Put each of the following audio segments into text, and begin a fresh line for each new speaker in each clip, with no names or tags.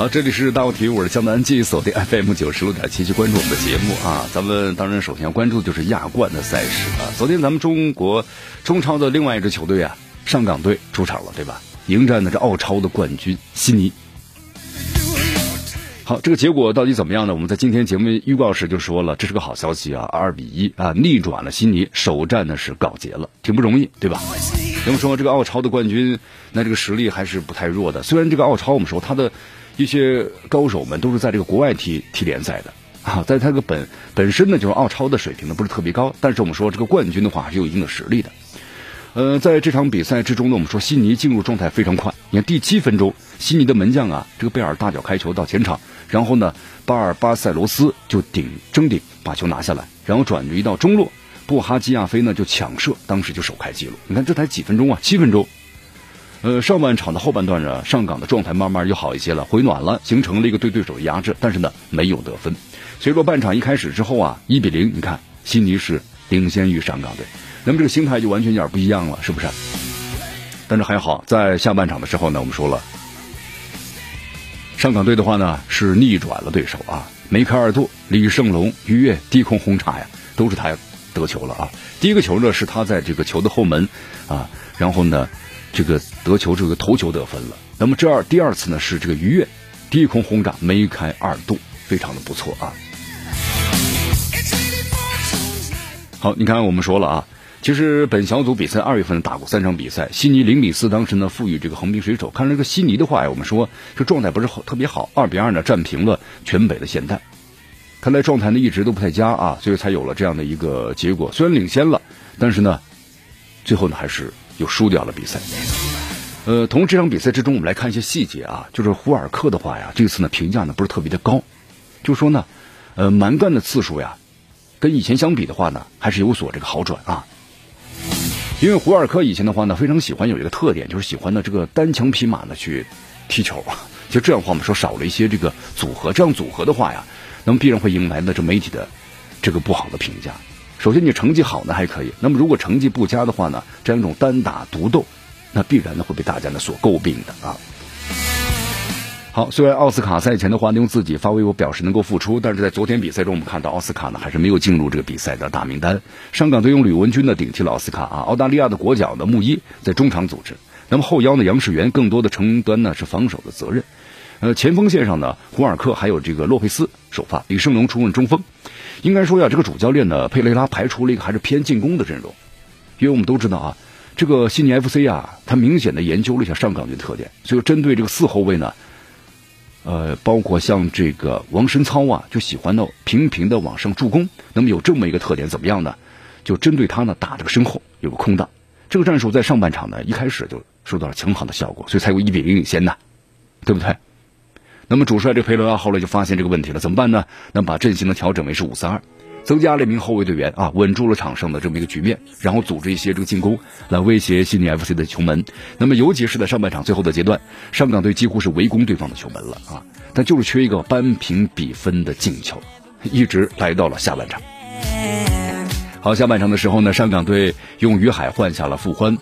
好，这里是大话体育，我是江南，继续锁定 FM 九十六点七，去关注我们的节目啊。咱们当然首先要关注的就是亚冠的赛事啊。昨天咱们中国中超的另外一支球队啊，上港队出场了，对吧？迎战的是澳超的冠军悉尼。好，这个结果到底怎么样呢？我们在今天节目预告时就说了，这是个好消息啊，二比一啊，逆转了悉尼，首战呢是告捷了，挺不容易，对吧？那么说这个澳超的冠军，那这个实力还是不太弱的。虽然这个澳超我们说他的。一些高手们都是在这个国外踢踢联赛的啊，在他个本本身呢，就是澳超的水平呢不是特别高，但是我们说这个冠军的话还是有一定的实力的。呃，在这场比赛之中呢，我们说悉尼进入状态非常快。你看第七分钟，悉尼的门将啊，这个贝尔大脚开球到前场，然后呢，巴尔巴塞罗斯就顶争顶把球拿下来，然后转移到中路，布哈基亚菲呢就抢射，当时就首开纪录。你看这才几分钟啊，七分钟。呃，上半场的后半段呢，上港的状态慢慢就好一些了，回暖了，形成了一个对对手的压制，但是呢，没有得分。所以说半场一开始之后啊，一比零，你看悉尼是领先于上港队，那么这个心态就完全有点不一样了，是不是？但是还好，在下半场的时候呢，我们说了，上港队的话呢是逆转了对手啊，梅开二度，李胜龙于跃低空轰炸呀，都是他得球了啊。第一个球呢是他在这个球的后门啊，然后呢。这个得球，这个头球得分了。那么这二第二次呢是这个鱼跃低空轰炸梅开二度，非常的不错啊。好，你看我们说了啊，其实本小组比赛二月份打过三场比赛，悉尼零比四当时呢赋予这个横滨水手。看这个悉尼的话呀，我们说这状态不是好特别好，二比二呢战平了全北的现代。看来状态呢一直都不太佳啊，所以才有了这样的一个结果。虽然领先了，但是呢，最后呢还是。又输掉了比赛，呃，从这场比赛之中，我们来看一些细节啊，就是胡尔克的话呀，这次呢评价呢不是特别的高，就说呢，呃，蛮干的次数呀，跟以前相比的话呢，还是有所这个好转啊。因为胡尔克以前的话呢，非常喜欢有一个特点，就是喜欢呢这个单枪匹马的去踢球啊。其实这样的话，我们说少了一些这个组合，这样组合的话呀，那么必然会迎来呢这媒体的这个不好的评价。首先，你成绩好呢还可以。那么，如果成绩不佳的话呢，这样一种单打独斗，那必然呢会被大家呢所诟病的啊。好，虽然奥斯卡赛前的话用自己发微博表示能够复出，但是在昨天比赛中，我们看到奥斯卡呢还是没有进入这个比赛的大名单。上港队用吕文君呢顶替了奥斯卡啊。澳大利亚的国脚呢穆伊在中场组织，那么后腰呢杨世元更多的承担呢是防守的责任。呃，前锋线上呢胡尔克还有这个洛佩斯首发，李胜龙出任中锋。应该说呀，这个主教练呢，佩雷拉排除了一个还是偏进攻的阵容，因为我们都知道啊，这个悉尼 FC 啊，他明显的研究了一下上港队的特点，所以针对这个四后卫呢，呃，包括像这个王申操啊，就喜欢呢频频的往上助攻，那么有这么一个特点，怎么样呢？就针对他呢打这个身后有个空档，这个战术在上半场呢一开始就收到了很好的效果，所以才有一比零领先呢，对不对？那么主帅这佩雷拉后来就发现这个问题了，怎么办呢？那把阵型呢调整为是五三二，增加了一名后卫队员啊，稳住了场上的这么一个局面，然后组织一些这个进攻来威胁悉尼 FC 的球门。那么尤其是在上半场最后的阶段，上港队几乎是围攻对方的球门了啊，但就是缺一个扳平比分的进球，一直来到了下半场。好，下半场的时候呢，上港队用于海换下了傅欢。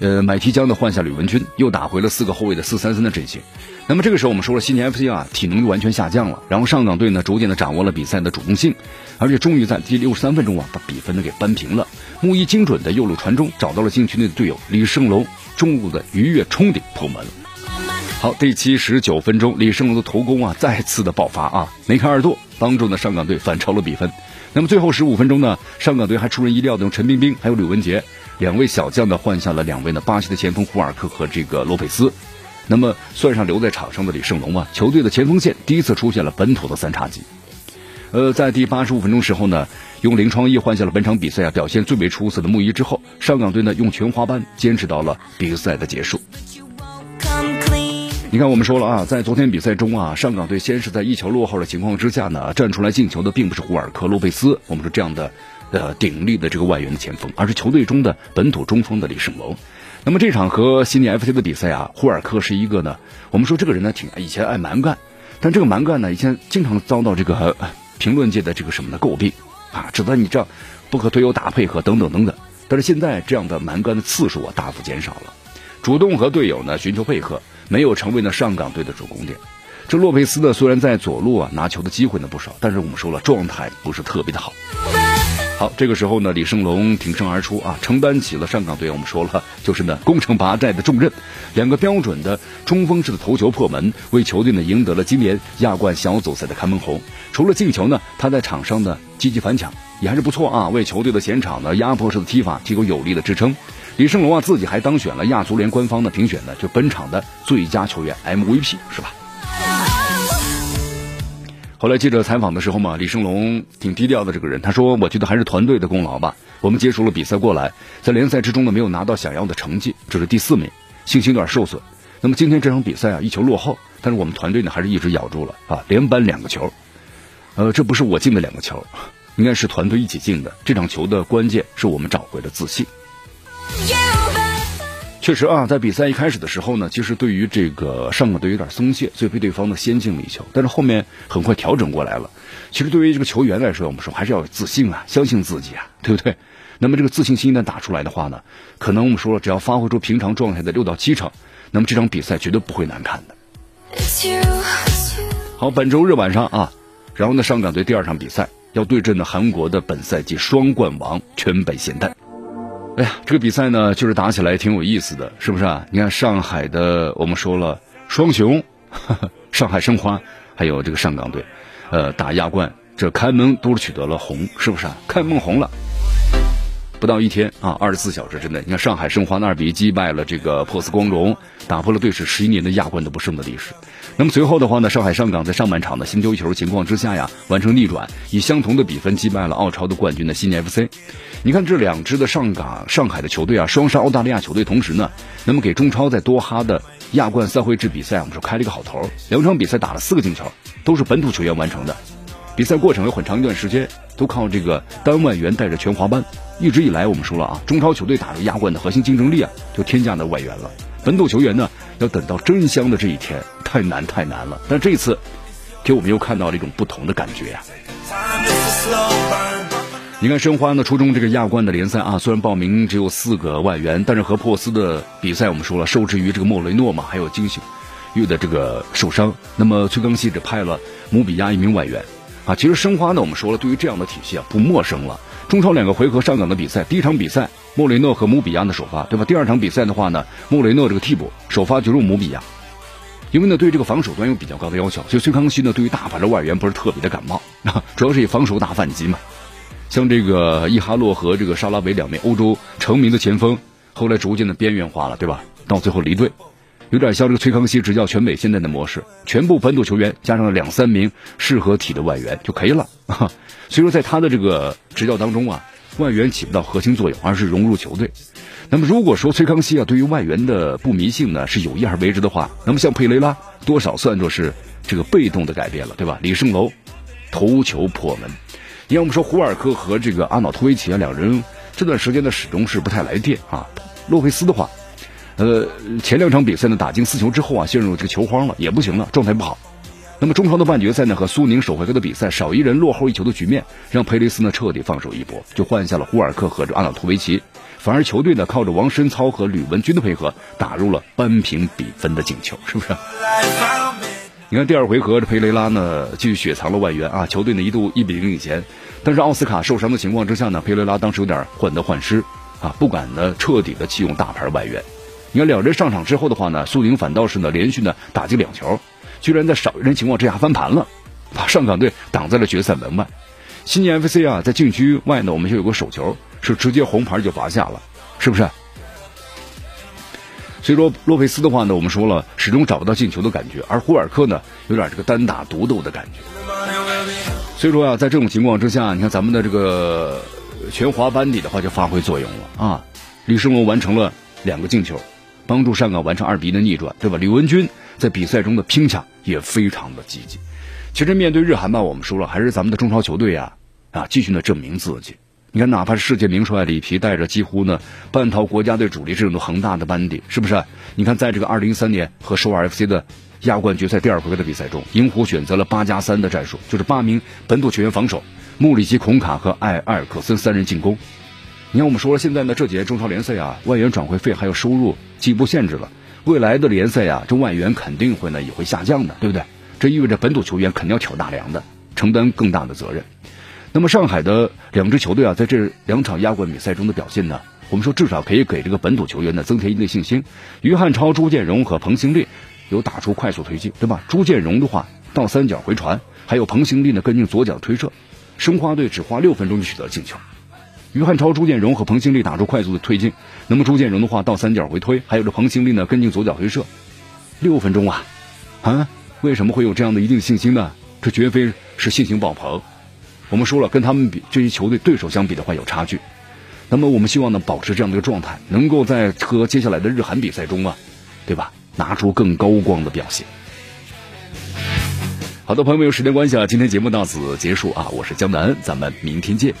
呃，买提江的换下吕文君，又打回了四个后卫的四三三的阵型。那么这个时候，我们说了，悉尼 FC 啊，体能就完全下降了。然后上港队呢，逐渐的掌握了比赛的主动性，而且终于在第六十三分钟啊，把比分呢给扳平了。木一精准的右路传中，找到了禁区内的队友李胜龙，中路的鱼跃冲顶破门。好，第七十九分钟，李胜龙的头功啊，再次的爆发啊，梅开二度，帮助呢上港队反超了比分。那么最后十五分钟呢，上港队还出人意料的用陈彬彬还有吕文杰。两位小将呢换下了两位呢巴西的前锋胡尔克和这个罗佩斯，那么算上留在场上的李胜龙啊，球队的前锋线第一次出现了本土的三叉戟。呃，在第八十五分钟时候呢，用林创一换下了本场比赛啊表现最为出色的穆伊之后，上港队呢用全华班坚持到了比赛的结束。你看，我们说了啊，在昨天比赛中啊，上港队先是在一球落后的情况之下呢，站出来进球的并不是胡尔克、洛佩斯，我们说这样的。的鼎力的这个外援的前锋，而是球队中的本土中锋的李胜龙。那么这场和悉尼 FC 的比赛啊，胡尔克是一个呢，我们说这个人呢挺以前爱蛮干，但这个蛮干呢以前经常遭到这个评论界的这个什么的诟病啊，指责你这样不和队友打配合等等等等。但是现在这样的蛮干的次数啊大幅减少了，主动和队友呢寻求配合，没有成为呢上港队的主攻点。这洛佩斯呢虽然在左路啊拿球的机会呢不少，但是我们说了状态不是特别的好。好，这个时候呢，李胜龙挺身而出啊，承担起了上港队我们说了就是呢攻城拔寨的重任，两个标准的冲锋式的头球破门，为球队呢赢得了今年亚冠小组赛的开门红。除了进球呢，他在场上呢积极反抢也还是不错啊，为球队的前场呢压迫式的踢法提供有力的支撑。李胜龙啊自己还当选了亚足联官方的评选呢就本场的最佳球员 MVP 是吧？后来记者采访的时候嘛，李胜龙挺低调的这个人，他说：“我觉得还是团队的功劳吧。我们结束了比赛过来，在联赛之中呢没有拿到想要的成绩，这是第四名，信心有点受损。那么今天这场比赛啊，一球落后，但是我们团队呢还是一直咬住了啊，连扳两个球。呃，这不是我进的两个球，应该是团队一起进的。这场球的关键是我们找回了自信。”确实啊，在比赛一开始的时候呢，其实对于这个上港队有点松懈，所以被对方呢先进了一球。但是后面很快调整过来了。其实对于这个球员来说，我们说还是要有自信啊，相信自己啊，对不对？那么这个自信心一旦打出来的话呢，可能我们说了，只要发挥出平常状态的六到七成，那么这场比赛绝对不会难看的。好，本周日晚上啊，然后呢，上港队第二场比赛要对阵的韩国的本赛季双冠王全北现代。哎呀，这个比赛呢，就是打起来挺有意思的，是不是啊？你看上海的，我们说了双雄，上海申花，还有这个上港队，呃，打亚冠，这开门都是取得了红，是不是啊？开门红了，不到一天啊，二十四小时之内，你看上海申花二比一击败了这个珀斯光荣，打破了队史十一年的亚冠的不胜的历史。那么随后的话呢，上海上港在上半场的新丢球情况之下呀，完成逆转，以相同的比分击败了澳超的冠军的悉尼 FC。你看这两支的上港、上海的球队啊，双杀澳大利亚球队，同时呢，那么给中超在多哈的亚冠赛会制比赛，我们说开了一个好头。两场比赛打了四个进球，都是本土球员完成的。比赛过程有很长一段时间都靠这个单外援带着全华班。一直以来我们说了啊，中超球队打入亚冠的核心竞争力啊，就天价的外援了。本土球员呢，要等到真香的这一天，太难太难了。但这次，给我们又看到了一种不同的感觉呀。你看申花呢，初中这个亚冠的联赛啊，虽然报名只有四个外援，但是和珀斯的比赛，我们说了，受制于这个莫雷诺嘛，还有金星玉的这个受伤，那么崔康熙只派了姆比亚一名外援啊。其实申花呢，我们说了，对于这样的体系啊，不陌生了。中超两个回合上岗的比赛，第一场比赛。莫雷诺和姆比亚的首发，对吧？第二场比赛的话呢，莫雷诺这个替补首发就是姆比亚，因为呢对这个防守端有比较高的要求，所以崔康熙呢对于大牌的外援不是特别的感冒，啊 主要是以防守打反击嘛。像这个伊哈洛和这个沙拉维两名欧洲成名的前锋，后来逐渐的边缘化了，对吧？到最后离队，有点像这个崔康熙执教全北现在的模式，全部本土球员加上了两三名适合体的外援就可以了。所以说在他的这个执教当中啊。外援起不到核心作用，而是融入球队。那么，如果说崔康熙啊对于外援的不迷信呢，是有意而为之的话，那么像佩雷拉多少算作是这个被动的改变了，对吧？李胜楼头球破门。你看，我们说胡尔克和这个阿瑙托维奇啊两人这段时间呢始终是不太来电啊。洛佩斯的话，呃，前两场比赛呢打进四球之后啊，陷入这个球荒了，也不行了，状态不好。那么中超的半决赛呢，和苏宁首回合的比赛少一人落后一球的局面，让佩雷斯呢彻底放手一搏，就换下了胡尔克和这阿瑙托维奇，反而球队呢靠着王申操和吕文君的配合，打入了扳平比分的进球，是不是？你看第二回合这佩雷拉呢继续雪藏了外援啊，球队呢一度一比零领先，但是奥斯卡受伤的情况之下呢，佩雷拉当时有点患得患失啊，不敢呢彻底的弃用大牌外援。你看两人上场之后的话呢，苏宁反倒是呢连续呢打进两球。居然在少一人情况之下翻盘了，把上港队挡在了决赛门外。悉尼 FC 啊，在禁区外呢，我们就有个手球，是直接红牌就罚下了，是不是？所以说洛佩斯的话呢，我们说了，始终找不到进球的感觉，而胡尔克呢，有点这个单打独斗的感觉。所以说啊，在这种情况之下，你看咱们的这个全华班底的话就发挥作用了啊。李胜龙完成了两个进球，帮助上港完成二比一的逆转，对吧？李文军。在比赛中的拼抢也非常的积极。其实面对日韩吧，我们说了，还是咱们的中超球队啊啊，继续的证明自己。你看，哪怕是世界名帅里皮带着几乎呢半套国家队主力阵容恒大的班底，是不是？你看，在这个二零一三年和首尔 FC 的亚冠决赛第二回合的比赛中，银狐选择了八加三的战术，就是八名本土球员防守，穆里奇、孔卡和艾埃尔克森三人进攻。你看，我们说了，现在呢这几年中超联赛啊，外援转会费还有收入进一步限制了，未来的联赛啊，这外援肯定会呢也会下降的，对不对？这意味着本土球员肯定要挑大梁的，承担更大的责任。那么上海的两支球队啊，在这两场亚冠比赛中的表现呢，我们说至少可以给这个本土球员呢增添一定信心。于汉超、朱建荣和彭兴利有打出快速推进，对吧？朱建荣的话倒三角回传，还有彭兴利呢跟进左脚推射，申花队只花六分钟就取得进球。于汉超、朱建荣和彭兴利打出快速的推进，那么朱建荣的话到三角回推，还有这彭兴利呢跟进左脚回射，六分钟啊，啊，为什么会有这样的一定信心呢？这绝非是信心爆棚。我们说了，跟他们比这些球队对手相比的话有差距。那么我们希望呢保持这样的一个状态，能够在和接下来的日韩比赛中啊，对吧？拿出更高光的表现。好的，朋友们，有时间关系啊，今天节目到此结束啊，我是江南，咱们明天见。